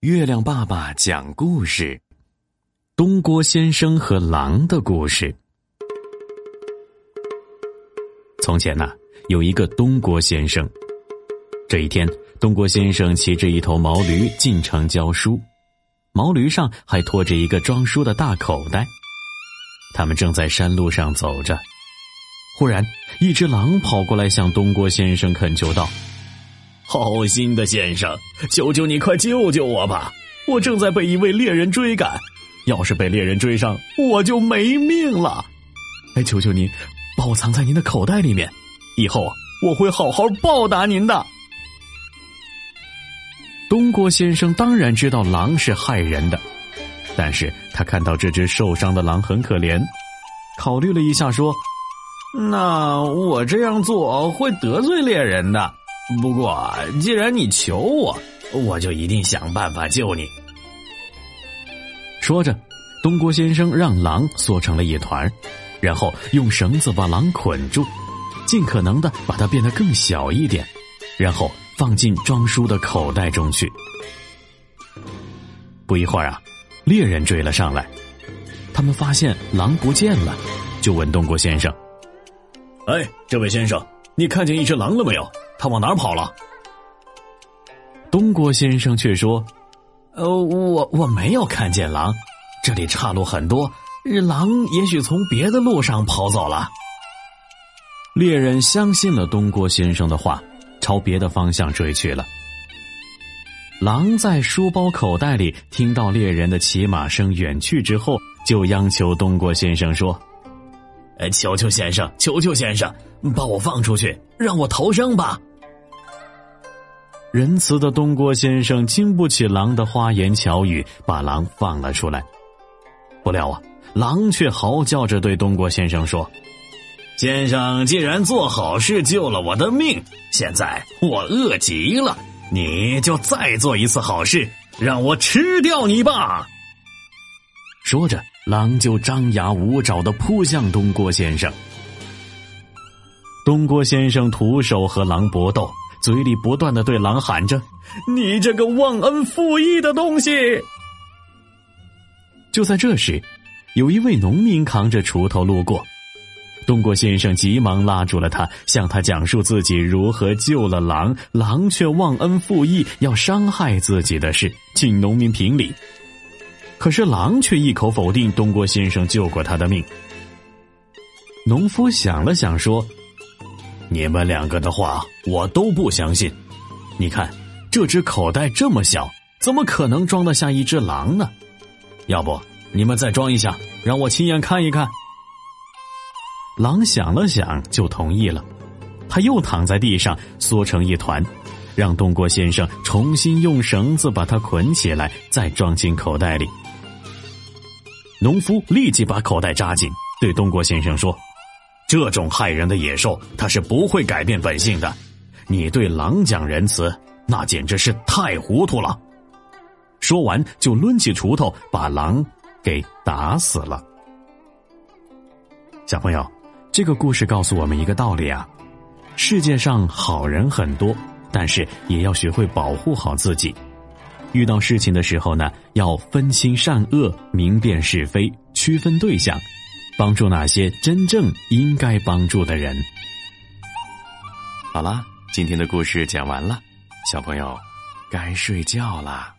月亮爸爸讲故事：东郭先生和狼的故事。从前呐，有一个东郭先生。这一天，东郭先生骑着一头毛驴进城教书，毛驴上还拖着一个装书的大口袋。他们正在山路上走着，忽然，一只狼跑过来向东郭先生恳求道。好心的先生，求求你快救救我吧！我正在被一位猎人追赶，要是被猎人追上，我就没命了。哎，求求您，把我藏在您的口袋里面，以后我会好好报答您的。东郭先生当然知道狼是害人的，但是他看到这只受伤的狼很可怜，考虑了一下，说：“那我这样做会得罪猎人的。”不过，既然你求我，我就一定想办法救你。说着，东郭先生让狼缩成了一团，然后用绳子把狼捆住，尽可能的把它变得更小一点，然后放进装书的口袋中去。不一会儿啊，猎人追了上来，他们发现狼不见了，就问东郭先生：“哎，这位先生，你看见一只狼了没有？”他往哪儿跑了？东郭先生却说：“呃，我我没有看见狼，这里岔路很多，狼也许从别的路上跑走了。”猎人相信了东郭先生的话，朝别的方向追去了。狼在书包口袋里听到猎人的骑马声远去之后，就央求东郭先生说：“哎，求求先生，求求先生，把我放出去，让我逃生吧。”仁慈的东郭先生经不起狼的花言巧语，把狼放了出来。不料啊，狼却嚎叫着对东郭先生说：“先生既然做好事救了我的命，现在我饿极了，你就再做一次好事，让我吃掉你吧。”说着，狼就张牙舞爪的扑向东郭先生。东郭先生徒手和狼搏斗。嘴里不断的对狼喊着：“你这个忘恩负义的东西！”就在这时，有一位农民扛着锄头路过，东郭先生急忙拉住了他，向他讲述自己如何救了狼，狼却忘恩负义，要伤害自己的事，请农民评理。可是狼却一口否定东郭先生救过他的命。农夫想了想说。你们两个的话我都不相信，你看这只口袋这么小，怎么可能装得下一只狼呢？要不你们再装一下，让我亲眼看一看。狼想了想，就同意了。他又躺在地上缩成一团，让东郭先生重新用绳子把它捆起来，再装进口袋里。农夫立即把口袋扎紧，对东郭先生说。这种害人的野兽，它是不会改变本性的。你对狼讲仁慈，那简直是太糊涂了。说完，就抡起锄头把狼给打死了。小朋友，这个故事告诉我们一个道理啊：世界上好人很多，但是也要学会保护好自己。遇到事情的时候呢，要分清善恶，明辨是非，区分对象。帮助那些真正应该帮助的人。好啦，今天的故事讲完了，小朋友该睡觉啦。